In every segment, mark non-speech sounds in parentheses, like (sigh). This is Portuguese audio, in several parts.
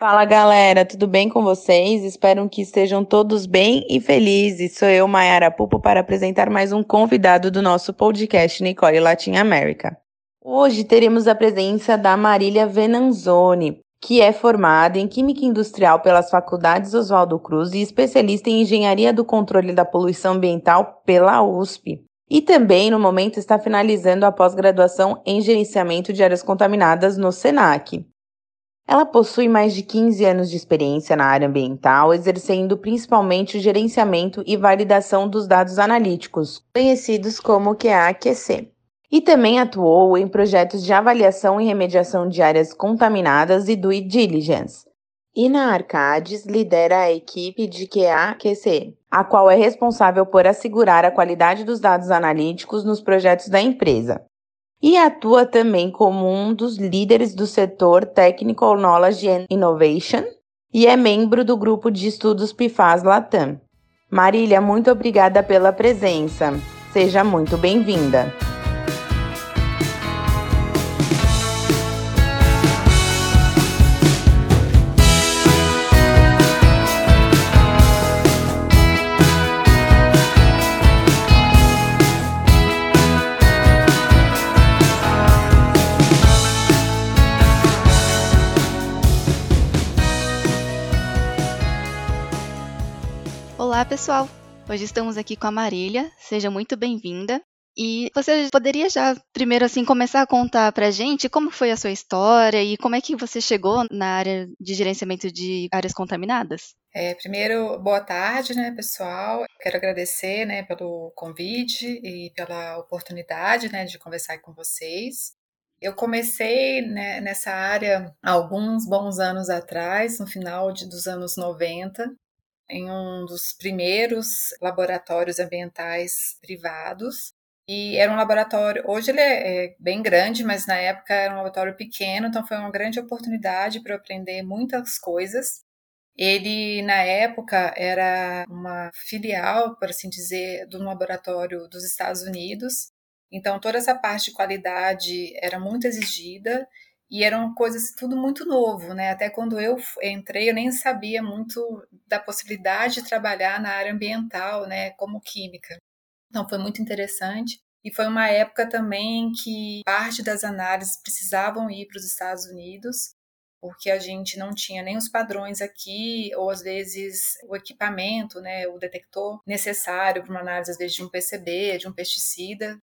Fala galera, tudo bem com vocês? Espero que estejam todos bem e felizes. Sou eu, Mayara Pupo, para apresentar mais um convidado do nosso podcast Nicole Latin America. Hoje teremos a presença da Marília Venanzoni, que é formada em Química Industrial pelas Faculdades Oswaldo Cruz e especialista em Engenharia do Controle da Poluição Ambiental pela USP. E também, no momento, está finalizando a pós-graduação em Gerenciamento de Áreas Contaminadas no SENAC. Ela possui mais de 15 anos de experiência na área ambiental, exercendo principalmente o gerenciamento e validação dos dados analíticos, conhecidos como QA-QC. E também atuou em projetos de avaliação e remediação de áreas contaminadas e due diligence. E na Arcades lidera a equipe de QA-QC, a qual é responsável por assegurar a qualidade dos dados analíticos nos projetos da empresa e atua também como um dos líderes do setor Technical Knowledge and Innovation e é membro do grupo de estudos PIFAS Latam. Marília, muito obrigada pela presença. Seja muito bem-vinda. Pessoal! Hoje estamos aqui com a Marília. Seja muito bem-vinda. E você poderia já, primeiro, assim, começar a contar pra gente como foi a sua história e como é que você chegou na área de gerenciamento de áreas contaminadas? É, primeiro, boa tarde, né, pessoal? Quero agradecer, né, pelo convite e pela oportunidade, né, de conversar com vocês. Eu comecei né, nessa área alguns bons anos atrás, no final de, dos anos 90, em um dos primeiros laboratórios ambientais privados. E era um laboratório, hoje ele é, é bem grande, mas na época era um laboratório pequeno, então foi uma grande oportunidade para eu aprender muitas coisas. Ele, na época, era uma filial, por assim dizer, de um laboratório dos Estados Unidos. Então, toda essa parte de qualidade era muito exigida e eram coisas tudo muito novo, né? Até quando eu entrei, eu nem sabia muito da possibilidade de trabalhar na área ambiental, né, como química. Então foi muito interessante. E foi uma época também que parte das análises precisavam ir para os Estados Unidos, porque a gente não tinha nem os padrões aqui, ou às vezes o equipamento, né, o detector necessário para uma análise, às vezes, de um PCB, de um pesticida,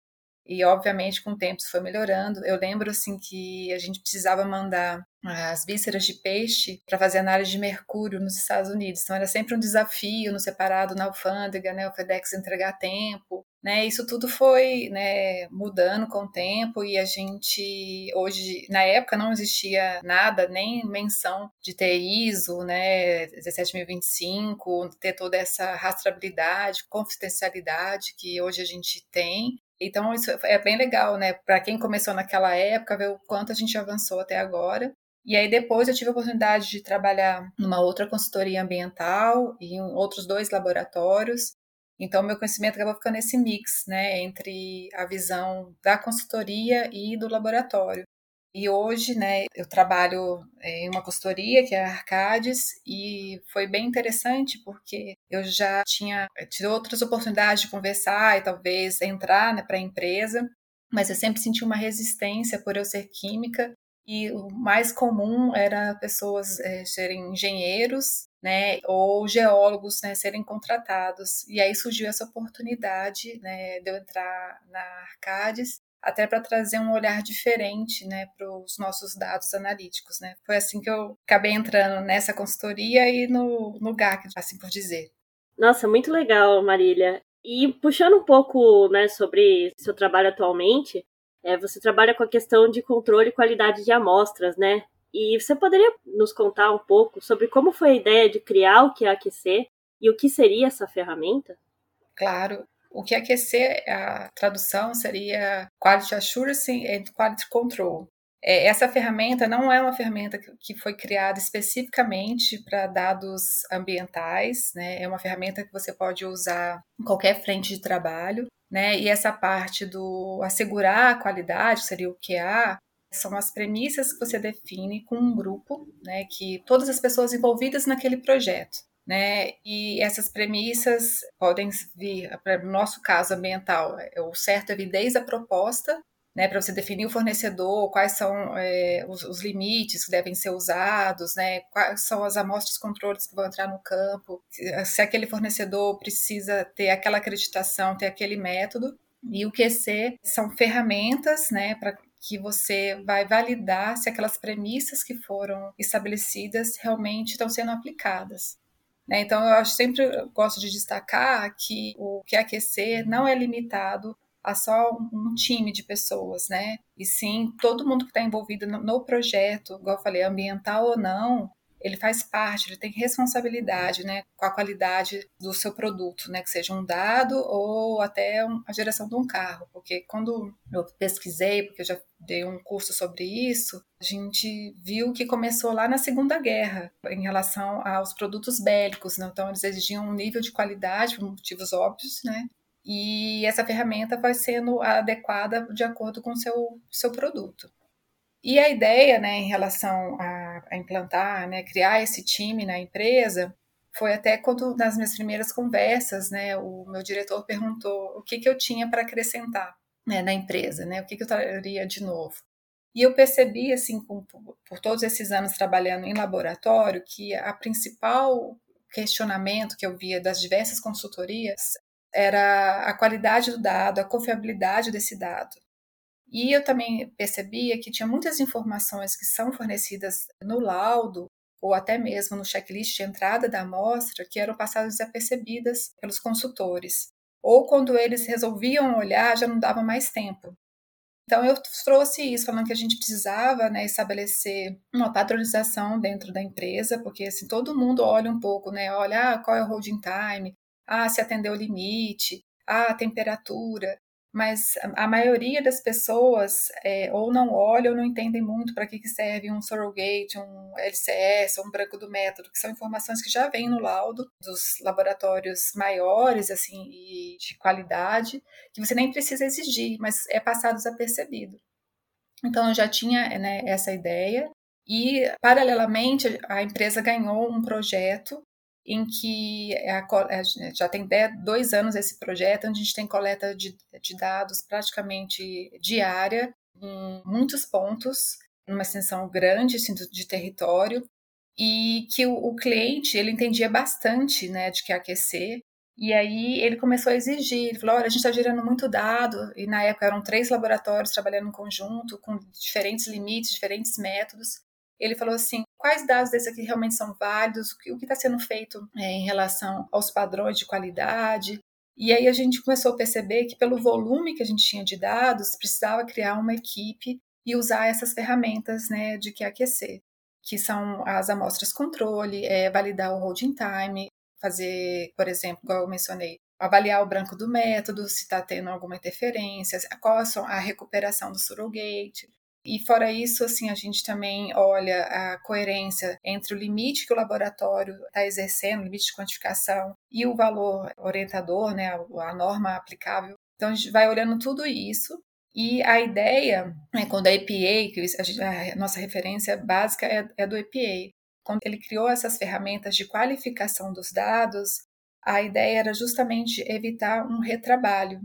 e obviamente com o tempo isso foi melhorando. Eu lembro assim que a gente precisava mandar as vísceras de peixe para fazer análise de mercúrio nos Estados Unidos. Então era sempre um desafio no separado na alfândega, né, o FedEx entregar a tempo, né? Isso tudo foi, né, mudando com o tempo e a gente hoje, na época não existia nada, nem menção de ter ISO, né, 17025, ter toda essa rastreabilidade, confidencialidade que hoje a gente tem. Então, isso é bem legal, né? Para quem começou naquela época, ver o quanto a gente avançou até agora. E aí depois eu tive a oportunidade de trabalhar numa outra consultoria ambiental e em outros dois laboratórios. Então, meu conhecimento acabou ficando nesse mix, né, entre a visão da consultoria e do laboratório. E hoje, né, eu trabalho é, em uma consultoria que é a Arcades e foi bem interessante porque eu já tinha tido outras oportunidades de conversar e talvez entrar né, para a empresa, mas eu sempre senti uma resistência por eu ser química e o mais comum era pessoas é, serem engenheiros, né, ou geólogos, né, serem contratados. E aí surgiu essa oportunidade, né, de eu entrar na Arcades até para trazer um olhar diferente né, para os nossos dados analíticos. Né? Foi assim que eu acabei entrando nessa consultoria e no, no GAC, assim por dizer. Nossa, muito legal, Marília. E puxando um pouco né, sobre seu trabalho atualmente, é, você trabalha com a questão de controle e qualidade de amostras, né? E você poderia nos contar um pouco sobre como foi a ideia de criar o QAQC e o que seria essa ferramenta? Claro. O que aquecer, a tradução seria Quality Assurance and Quality Control. É, essa ferramenta não é uma ferramenta que foi criada especificamente para dados ambientais, né? É uma ferramenta que você pode usar em qualquer frente de trabalho, né? E essa parte do assegurar a qualidade, seria o QA, são as premissas que você define com um grupo, né, que todas as pessoas envolvidas naquele projeto. Né? E essas premissas podem vir, para o nosso caso ambiental, é, o certo é vir desde a proposta, né, para você definir o fornecedor, quais são é, os, os, limites que devem ser usados, né, quais são as amostras controles que vão entrar no campo, se, se aquele fornecedor precisa ter aquela acreditação, ter aquele método. E o QC são ferramentas né, para que você vai validar se aquelas premissas que foram estabelecidas realmente estão sendo aplicadas. Né? Então, eu acho, sempre gosto de destacar que o QAQC não é limitado a só um time de pessoas, né? E sim, todo mundo que está envolvido no, no, projeto, igual eu falei, ambiental ou não, ele faz parte, ele tem responsabilidade, né, com a qualidade do seu produto, né, que seja um dado ou até a geração de um carro, porque quando eu pesquisei, porque eu já dei um curso sobre isso, a gente viu que começou lá na Segunda Guerra, em relação aos produtos bélicos, né? então eles exigiam um nível de qualidade, por motivos óbvios, né, e essa ferramenta vai sendo adequada de acordo com o seu, seu produto. E a ideia, né, em relação a, a implantar, né, criar esse time na empresa, foi até quando nas minhas primeiras conversas, né, o meu diretor perguntou o que, que eu tinha para acrescentar né, na empresa, né, o que, que eu traria de novo. E eu percebi, assim, com, por todos esses anos trabalhando em laboratório, que a principal questionamento que eu via das diversas consultorias era a qualidade do dado, a confiabilidade desse dado. E eu também percebia que tinha muitas informações que são fornecidas no laudo ou até mesmo no checklist de entrada da amostra que eram passadas desapercebidas pelos consultores. Ou quando eles resolviam olhar, já não dava mais tempo. Então eu trouxe isso, falando que a gente precisava né, estabelecer uma padronização dentro da empresa, porque assim, todo mundo olha um pouco, né? Olha ah, qual é o holding time, ah, se atendeu o limite, ah, a temperatura mas a maioria das pessoas é, ou não olha ou não entendem muito para que, que serve um surrogate, um LCS um branco do método, que são informações que já vêm no laudo dos laboratórios maiores assim e de qualidade, que você nem precisa exigir, mas é passado desapercebido. Então eu já tinha né, essa ideia e paralelamente a empresa ganhou um projeto em que é a, é, já tem dois anos esse projeto, onde a gente tem coleta de, de dados praticamente diária, em muitos pontos, numa extensão grande assim, de território, e que o, o, cliente ele entendia bastante né, de que aquecer, e aí ele começou a exigir, ele falou, olha, a gente está gerando muito dado, e na época eram três laboratórios trabalhando em conjunto, com diferentes limites, diferentes métodos, ele falou assim: quais dados desses aqui realmente são válidos, o que está sendo feito é, em relação aos padrões de qualidade. E aí a gente começou a perceber que, pelo volume que a gente tinha de dados, precisava criar uma equipe e usar essas ferramentas né, de QAQC, que são as amostras controle, é, validar o holding time, fazer, por exemplo, igual eu mencionei, avaliar o branco do método, se está tendo alguma interferência, qual a recuperação do surrogate, e fora isso, assim, a gente também olha a coerência entre o limite que o laboratório está exercendo, o limite de quantificação, e o valor orientador, né, a norma aplicável. Então a gente vai olhando tudo isso e a ideia, né, quando a EPA, que a, nossa referência básica é, é, do EPA, quando ele criou essas ferramentas de qualificação dos dados, a ideia era justamente evitar um retrabalho.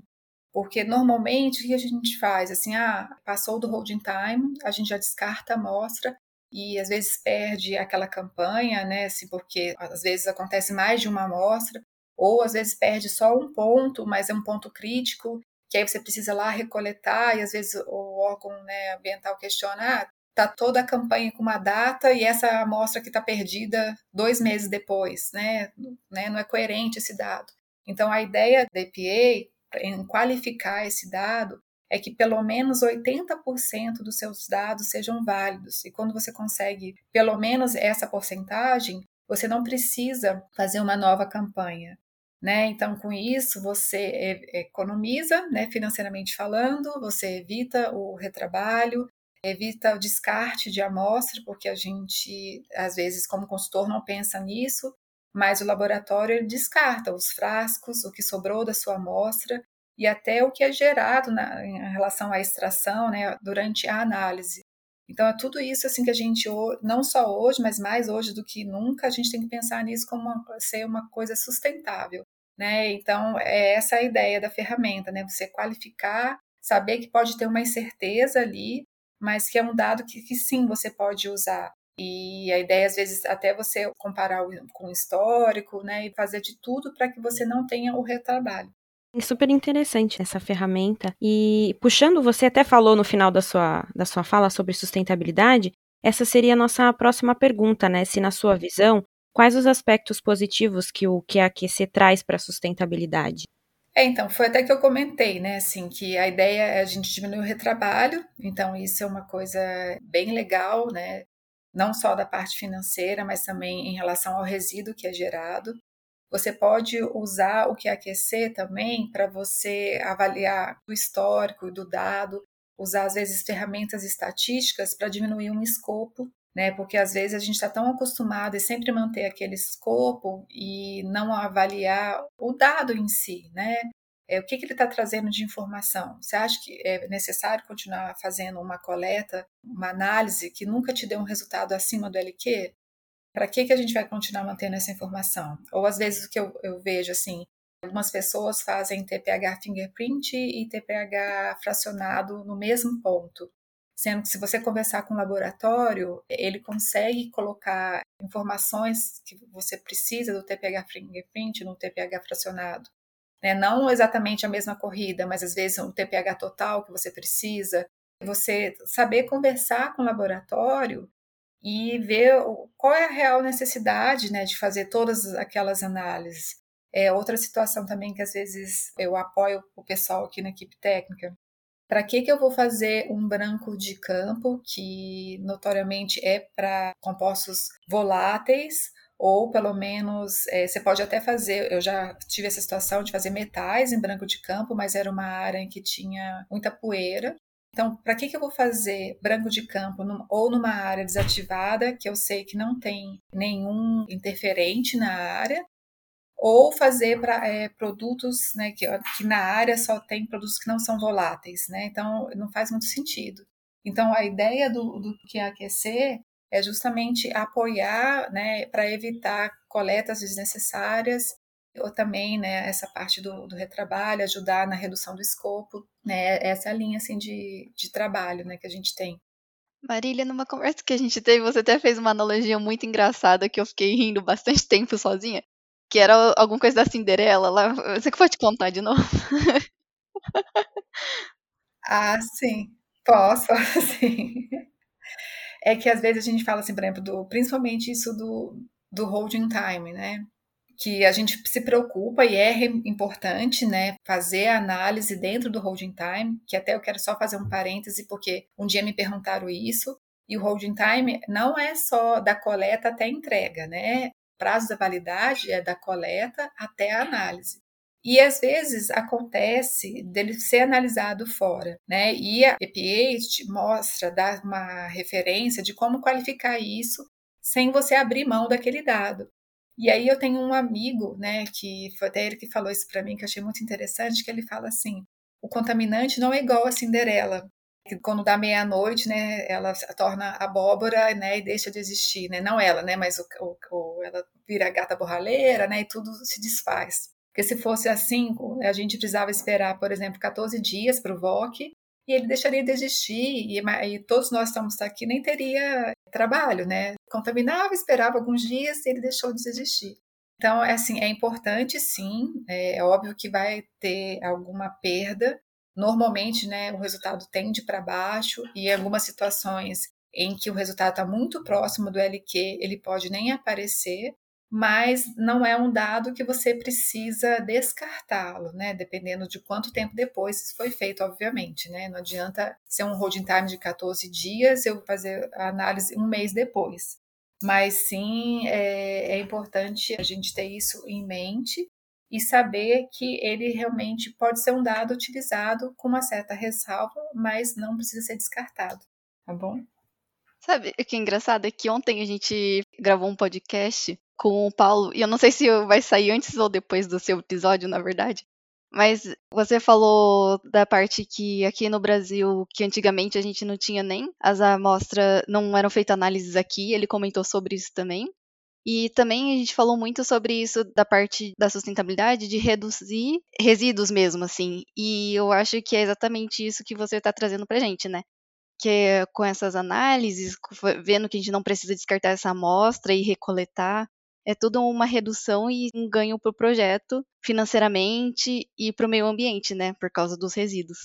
Porque normalmente o que a gente faz? Assim, ah, passou do holding time, a gente já descarta a amostra e às vezes perde aquela campanha, né? Assim, porque às vezes acontece mais de uma amostra, ou às vezes perde só um ponto, mas é um ponto crítico, que aí você precisa lá recoletar, e às vezes o órgão né, ambiental questiona, ah, tá toda a campanha com uma data e essa amostra que está perdida dois meses depois, né? né? Não é coerente esse dado. Então a ideia da EPA em qualificar esse dado é que pelo menos 80% dos seus dados sejam válidos. E quando você consegue pelo menos essa porcentagem, você não precisa fazer uma nova campanha. Né? Então, com isso, você economiza, né, financeiramente falando, você evita o retrabalho, evita o descarte de amostra, porque a gente, às vezes, como consultor, não pensa nisso, mas o laboratório descarta os frascos, o que sobrou da sua amostra e até o que é gerado na, em relação à extração né, durante a análise. Então é tudo isso assim que a gente não só hoje, mas mais hoje do que nunca a gente tem que pensar nisso como uma, ser uma coisa sustentável, né? Então é essa a ideia da ferramenta, né? Você qualificar, saber que pode ter uma incerteza ali, mas que é um dado que, que sim você pode usar. E a ideia, às vezes, até você comparar com o histórico, né, e fazer de tudo para que você não tenha o retrabalho. É super interessante essa ferramenta. E puxando, você até falou no final da sua, da sua fala sobre sustentabilidade, essa seria a nossa próxima pergunta, né? Se na sua visão, quais os aspectos positivos que o QAQC traz para a sustentabilidade? É, então, foi até que eu comentei, né, assim, que a ideia é a gente diminuir o retrabalho, então isso é uma coisa bem legal, né, não só da parte financeira, mas também em relação ao resíduo que é gerado. Você pode usar o QAQC também para você avaliar o histórico do dado, usar às vezes ferramentas estatísticas para diminuir um escopo, né? Porque às vezes a gente está tão acostumado e sempre manter aquele escopo e não avaliar o dado em si, né? É, o que, que ele está trazendo de informação? Você acha que é necessário continuar fazendo uma coleta, uma análise que nunca te deu um resultado acima do LQ? Para que, que a gente vai continuar mantendo essa informação? Ou às vezes o que eu, eu vejo assim, algumas pessoas fazem TPH fingerprint e TPH fracionado no mesmo ponto. Sendo que se você conversar com o laboratório, ele consegue colocar informações que você precisa do TPH fingerprint no TPH fracionado né? Não exatamente a mesma corrida, mas às vezes um TPH total que você precisa. Você saber conversar com o laboratório e ver qual é a real necessidade né, de fazer todas aquelas análises. É outra situação também que às vezes eu apoio o pessoal aqui na equipe técnica. Para que, que eu vou fazer um branco de campo, que notoriamente é para compostos voláteis, ou pelo menos é, você pode até fazer. Eu já tive essa situação de fazer metais em branco de campo, mas era uma área em que tinha muita poeira. Então, para que, que eu vou fazer branco de campo num, ou numa área desativada, que eu sei que não tem nenhum interferente na área, ou fazer para é, produtos né, que, que na área só tem produtos que não são voláteis, né? Então, não faz muito sentido. Então, a ideia do, do que é aquecer é justamente apoiar, né, para evitar coletas desnecessárias, ou também, né, essa parte do, do, retrabalho, ajudar na redução do escopo, né, essa é linha, assim, de, de trabalho, né, que a gente tem. Marília, numa conversa que a gente teve, você até fez uma analogia muito engraçada que eu fiquei rindo bastante (laughs) tempo sozinha, que era alguma coisa da Cinderela lá. Você que pode contar de novo? ah, sim. Posso, (laughs) sim é que às vezes a gente fala assim, por exemplo, do, principalmente isso do, do holding time, né? Que a gente se preocupa e é importante, né, fazer a análise dentro do holding time, que até eu quero só fazer um parêntese, porque um dia me perguntaram isso, e o holding time não é só da coleta até a entrega, né? O prazo da validade é da coleta até a análise. E às vezes acontece dele ser analisado fora, né? E a EPA mostra, dá uma referência de como qualificar isso sem você abrir mão daquele dado. E aí eu tenho um amigo, né, que foi até ele que falou isso para mim, que eu achei muito interessante, que ele fala assim: o contaminante não é igual a Cinderela, que quando dá meia-noite, né, ela torna abóbora, né, e deixa de existir, né, não ela, né, mas o, o, ela vira gata borralheira, né, e tudo se desfaz. Porque se fosse assim, a gente precisava esperar, por exemplo, 14 dias para o VOC e ele deixaria de existir e, e, todos nós estamos aqui nem teria trabalho, né? Contaminava, esperava alguns dias e ele deixou de existir. Então, é assim, é importante sim, é, é óbvio que vai ter alguma perda. Normalmente, né, o resultado tende para baixo e algumas situações em que o resultado está muito próximo do LQ, ele pode nem aparecer, mas não é um dado que você precisa descartá-lo, né? Dependendo de quanto tempo depois isso foi feito, obviamente, né? Não adianta ser um holding time de 14 dias, eu fazer a análise um mês depois. Mas sim, é, é importante a gente ter isso em mente e saber que ele realmente pode ser um dado utilizado com uma certa ressalva, mas não precisa ser descartado, tá bom? Sabe o que é engraçado? É que ontem a gente gravou um podcast com o Paulo, e eu não sei se vai sair antes ou depois do seu episódio, na verdade. Mas você falou da parte que aqui no Brasil, que antigamente a gente não tinha nem as amostras, não eram feitas análises aqui, ele comentou sobre isso também. E também a gente falou muito sobre isso da parte da sustentabilidade, de reduzir resíduos mesmo, assim. E eu acho que é exatamente isso que você está trazendo pra gente, né? Que é com essas análises, vendo que a gente não precisa descartar essa amostra e recoletar, é tudo uma redução e um ganho para o projeto financeiramente e para o meio ambiente, né? Por causa dos resíduos.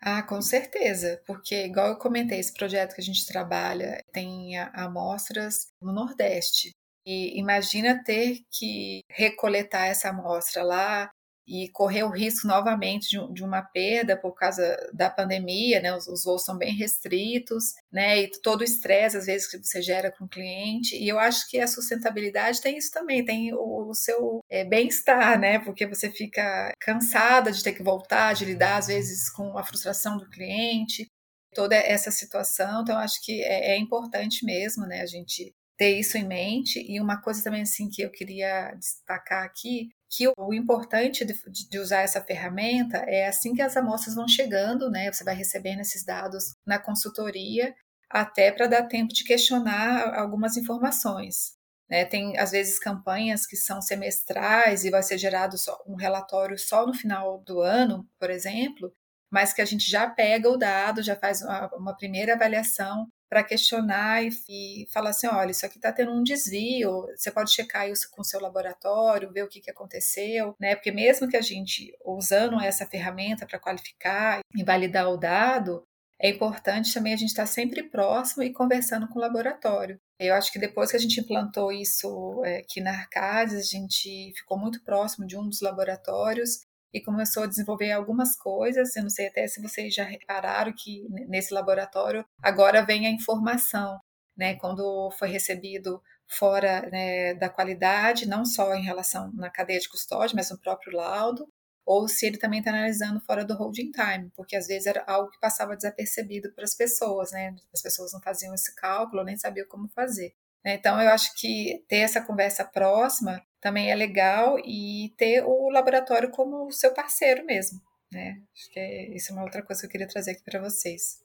Ah, com certeza, porque igual eu comentei, esse projeto que a gente trabalha tem amostras no Nordeste. E imagina ter que recoletar essa amostra lá e correr o risco novamente de, de, uma perda por causa da pandemia, né? Os, os voos são bem restritos, né? E todo o estresse às vezes que você gera com o cliente. E eu acho que a sustentabilidade tem isso também, tem o, o seu é, bem-estar, né? Porque você fica cansada de ter que voltar, de lidar às vezes com a frustração do cliente, toda essa situação. Então, acho que é, é importante mesmo, né? A gente ter isso em mente. E uma coisa também assim que eu queria destacar aqui que o importante de, de, usar essa ferramenta é assim que as amostras vão chegando, né? Você vai recebendo esses dados na consultoria, até para dar tempo de questionar algumas informações. Né? Tem, às vezes, campanhas que são semestrais e vai ser gerado só, um relatório só no final do ano, por exemplo, mas que a gente já pega o dado, já faz uma, uma primeira avaliação para questionar e, e, falar assim, olha, isso aqui está tendo um desvio, você pode checar isso com o seu laboratório, ver o que, que aconteceu, né? Porque mesmo que a gente, usando essa ferramenta para qualificar e validar o dado, é importante também a gente estar tá sempre próximo e conversando com o laboratório. Eu acho que depois que a gente implantou isso é, aqui na Arcades, a gente ficou muito próximo de um dos laboratórios e começou a desenvolver algumas coisas. Eu não sei até se vocês já repararam que nesse laboratório agora vem a informação, né? Quando foi recebido fora né, da qualidade, não só em relação na cadeia de custódia, mas no próprio laudo, ou se ele também está analisando fora do holding time, porque às vezes era algo que passava desapercebido para as pessoas, né? As pessoas não faziam esse cálculo, nem sabiam como fazer. Né? Então, eu acho que ter essa conversa próxima também é legal e ter o laboratório como seu parceiro mesmo. Né? Acho que é, isso é uma outra coisa que eu queria trazer aqui para vocês.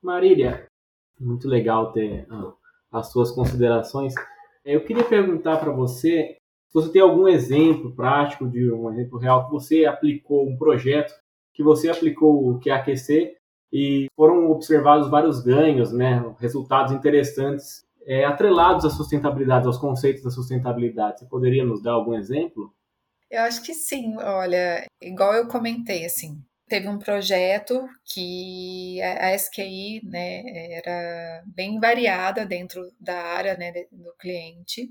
Marília, muito legal ter ah, as suas considerações. Eu queria perguntar para você se você tem algum exemplo prático de um exemplo real que você aplicou um projeto que você aplicou o QAQC e foram observados vários ganhos, né, resultados interessantes é, atrelados à sustentabilidade, aos conceitos da sustentabilidade. Você poderia nos dar algum exemplo? Eu acho que sim. Olha, igual eu comentei, assim, teve um projeto que a SQI né, era bem variada dentro da área né, do cliente.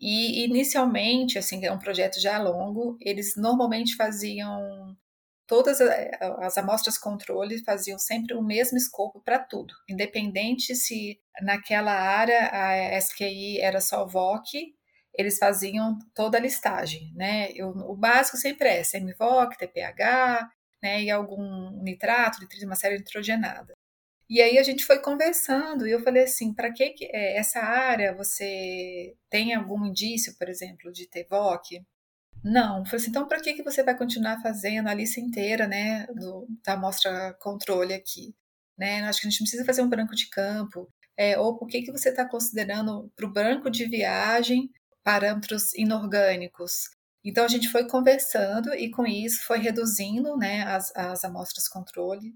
E inicialmente, assim, é um projeto já longo, eles normalmente faziam todas as amostras controle faziam sempre o mesmo escopo para tudo, independente se naquela área a SQI era só VOC, eles faziam toda a listagem, né? Eu, o básico sempre é CMVOC, TPH, né? E algum nitrato, nitrito, uma série nitrogenada. E aí a gente foi conversando e eu falei assim, para que é, essa área você tem algum indício, por exemplo, de TVOC? Não, falei assim, então para que, que você vai continuar fazendo a lista inteira, né, do, da amostra controle aqui? Né? Acho que a gente precisa fazer um branco de campo, é, ou por que, que você está considerando para o branco de viagem parâmetros inorgânicos? Então a gente foi conversando e com isso foi reduzindo né, as, as amostras controle.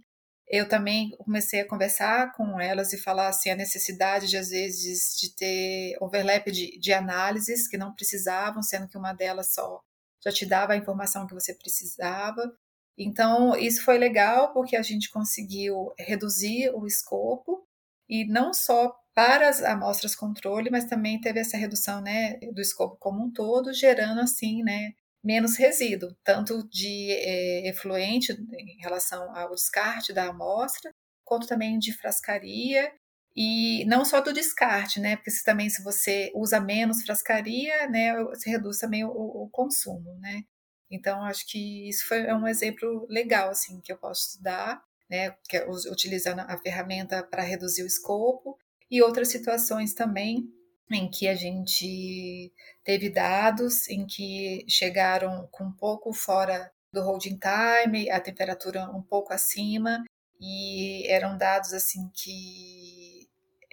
Eu também comecei a conversar com elas e falar assim, a necessidade de, às vezes, de ter overlap de, de análises que não precisavam, sendo que uma delas só já te dava a informação que você precisava. Então, isso foi legal porque a gente conseguiu reduzir o escopo e não só para as amostras controle, mas também teve essa redução né, do escopo como um todo, gerando assim né, menos resíduo, tanto de é, efluente em relação ao descarte da amostra, quanto também de frascaria e não só do descarte, né? Porque se, também se você usa menos frascaria, né, você reduz também o, o consumo, né? Então acho que isso foi é um exemplo legal assim que eu posso dar, né? É utilizando a ferramenta para reduzir o escopo e outras situações também em que a gente teve dados em que chegaram com um pouco fora do holding time, a temperatura um pouco acima, e eram dados assim que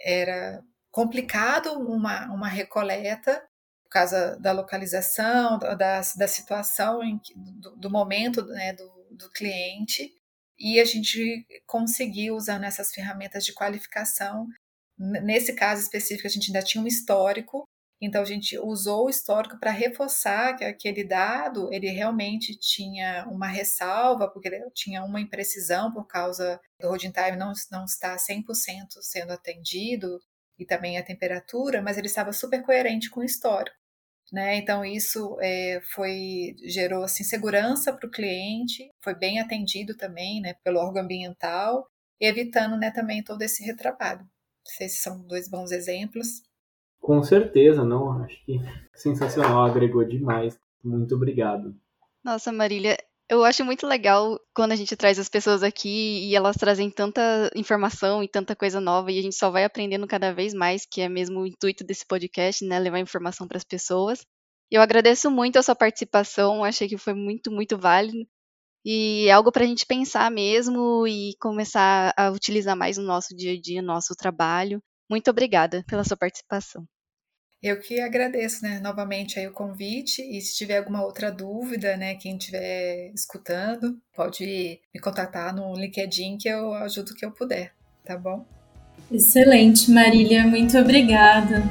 era complicado uma, uma recoleta por causa da localização, da, da situação, em, do, do momento né, do, do cliente, e a gente conseguiu, usando essas ferramentas de qualificação, nesse caso específico, a gente ainda tinha um histórico, então a gente usou o histórico para reforçar que aquele dado ele realmente tinha uma ressalva, porque ele tinha uma imprecisão por causa do holding time não, não estar 100% sendo atendido, e também a temperatura, mas ele estava super coerente com o histórico. Né? Então isso é, foi gerou assim segurança para o cliente, foi bem atendido também, né, pelo órgão ambiental, evitando, né, também todo esse retrabalho. Esses são dois bons exemplos. Com certeza, não. Acho que sensacional, agregou demais. Muito obrigado. Nossa, Marília, eu acho muito legal quando a gente traz as pessoas aqui e elas trazem tanta informação e tanta coisa nova e a gente só vai aprendendo cada vez mais, que é mesmo o intuito desse podcast, né, levar informação para as pessoas. Eu agradeço muito a sua participação, achei que foi muito, muito válido e é algo para a gente pensar mesmo e começar a utilizar mais no nosso dia a dia, no nosso trabalho. Muito obrigada pela sua participação. Eu que agradeço, né, novamente aí o convite e se tiver alguma outra dúvida, né, quem estiver escutando, pode me contatar no LinkedIn que eu ajudo o que eu puder, tá bom? Excelente, Marília, muito obrigada.